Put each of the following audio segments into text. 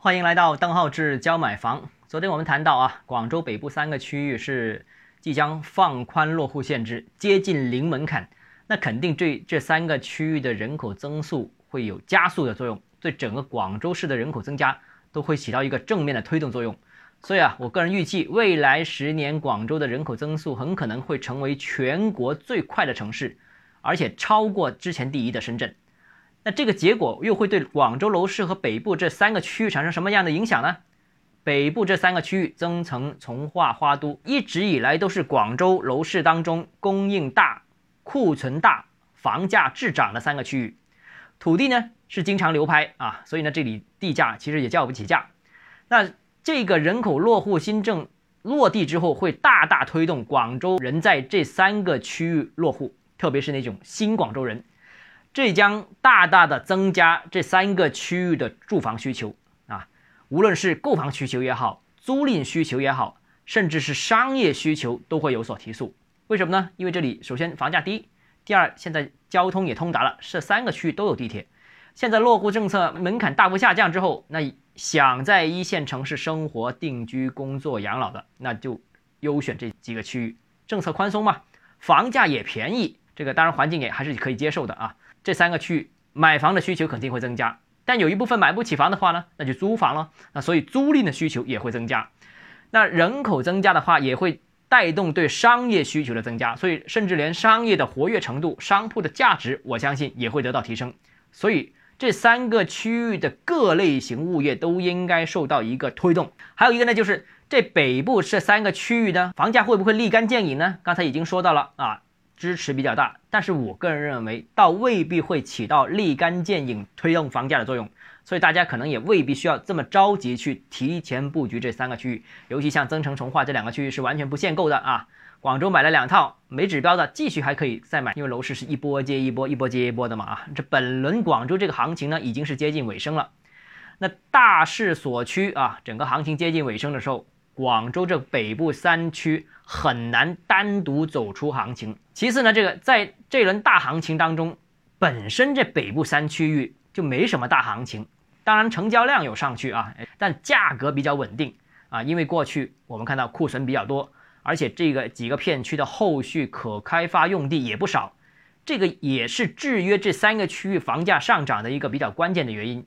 欢迎来到邓浩志教买房。昨天我们谈到啊，广州北部三个区域是即将放宽落户限制，接近零门槛，那肯定对这三个区域的人口增速会有加速的作用，对整个广州市的人口增加都会起到一个正面的推动作用。所以啊，我个人预计未来十年广州的人口增速很可能会成为全国最快的城市，而且超过之前第一的深圳。那这个结果又会对广州楼市和北部这三个区域产生什么样的影响呢？北部这三个区域，增城、从化、花都，一直以来都是广州楼市当中供应大、库存大、房价滞涨的三个区域。土地呢是经常流拍啊，所以呢这里地价其实也叫不起价。那这个人口落户新政落地之后，会大大推动广州人在这三个区域落户，特别是那种新广州人。这将大大的增加这三个区域的住房需求啊，无论是购房需求也好，租赁需求也好，甚至是商业需求都会有所提速。为什么呢？因为这里首先房价低，第二现在交通也通达了，这三个区域都有地铁。现在落户政策门槛大幅下降之后，那想在一线城市生活、定居、工作、养老的，那就优选这几个区域。政策宽松嘛，房价也便宜，这个当然环境也还是可以接受的啊。这三个区域买房的需求肯定会增加，但有一部分买不起房的话呢，那就租房了。那所以租赁的需求也会增加。那人口增加的话，也会带动对商业需求的增加，所以甚至连商业的活跃程度、商铺的价值，我相信也会得到提升。所以这三个区域的各类型物业都应该受到一个推动。还有一个呢，就是这北部这三个区域呢，房价会不会立竿见影呢？刚才已经说到了啊。支持比较大，但是我个人认为，倒未必会起到立竿见影推动房价的作用，所以大家可能也未必需要这么着急去提前布局这三个区域，尤其像增城、从化这两个区域是完全不限购的啊。广州买了两套没指标的，继续还可以再买，因为楼市是一波接一波，一波接一波的嘛啊。这本轮广州这个行情呢，已经是接近尾声了，那大势所趋啊，整个行情接近尾声的时候。广州这北部三区很难单独走出行情。其次呢，这个在这轮大行情当中，本身这北部三区域就没什么大行情。当然成交量有上去啊，但价格比较稳定啊，因为过去我们看到库存比较多，而且这个几个片区的后续可开发用地也不少，这个也是制约这三个区域房价上涨的一个比较关键的原因。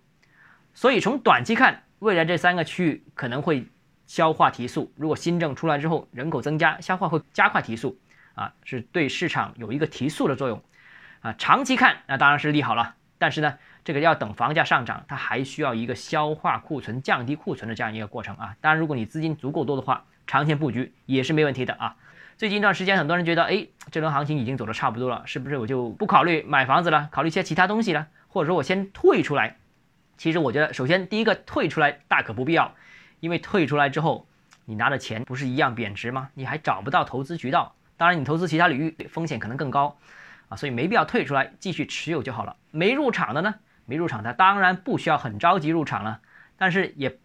所以从短期看，未来这三个区域可能会。消化提速，如果新政出来之后，人口增加，消化会加快提速，啊，是对市场有一个提速的作用，啊，长期看那当然是利好了，但是呢，这个要等房价上涨，它还需要一个消化库存、降低库存的这样一个过程啊。当然，如果你资金足够多的话，长线布局也是没问题的啊。最近一段时间，很多人觉得，哎，这轮行情已经走的差不多了，是不是我就不考虑买房子了，考虑一些其他东西了，或者说我先退出来？其实我觉得，首先第一个退出来大可不必要。因为退出来之后，你拿的钱不是一样贬值吗？你还找不到投资渠道。当然，你投资其他领域风险可能更高啊，所以没必要退出来，继续持有就好了。没入场的呢，没入场的当然不需要很着急入场了，但是也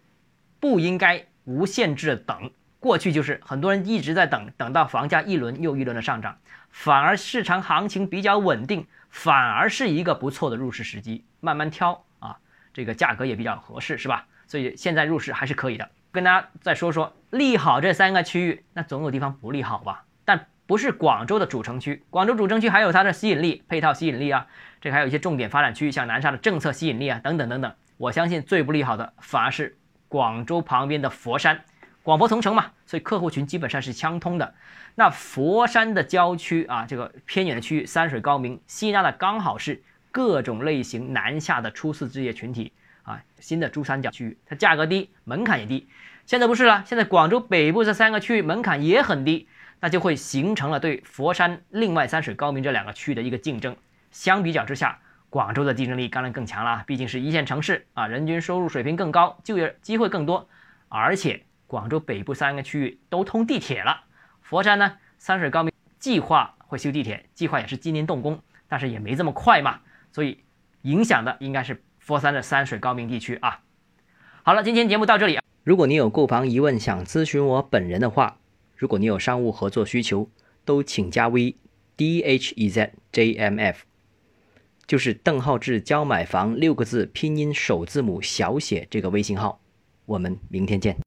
不应该无限制的等。过去就是很多人一直在等，等到房价一轮又一轮的上涨，反而市场行情比较稳定，反而是一个不错的入市时机，慢慢挑啊，这个价格也比较合适，是吧？所以现在入市还是可以的。跟大家再说说利好这三个区域，那总有地方不利好吧？但不是广州的主城区，广州主城区还有它的吸引力、配套吸引力啊，这还有一些重点发展区域，像南沙的政策吸引力啊，等等等等。我相信最不利好的反而是广州旁边的佛山，广佛同城嘛，所以客户群基本上是相通的。那佛山的郊区啊，这个偏远的区域，山水高明，吸纳的刚好是各种类型南下的初次置业群体。啊，新的珠三角区域，它价格低，门槛也低。现在不是了，现在广州北部这三个区域门槛也很低，那就会形成了对佛山另外三水高明这两个区域的一个竞争。相比较之下，广州的竞争力当然更强了，毕竟是一线城市啊，人均收入水平更高，就业机会更多。而且广州北部三个区域都通地铁了，佛山呢，三水高明计划会修地铁，计划也是今年动工，但是也没这么快嘛，所以影响的应该是。佛山的山水高明地区啊，好了，今天节目到这里。如果你有购房疑问想咨询我本人的话，如果你有商务合作需求，都请加 V D H E Z J M F，就是邓浩志教买房六个字拼音首字母小写这个微信号。我们明天见。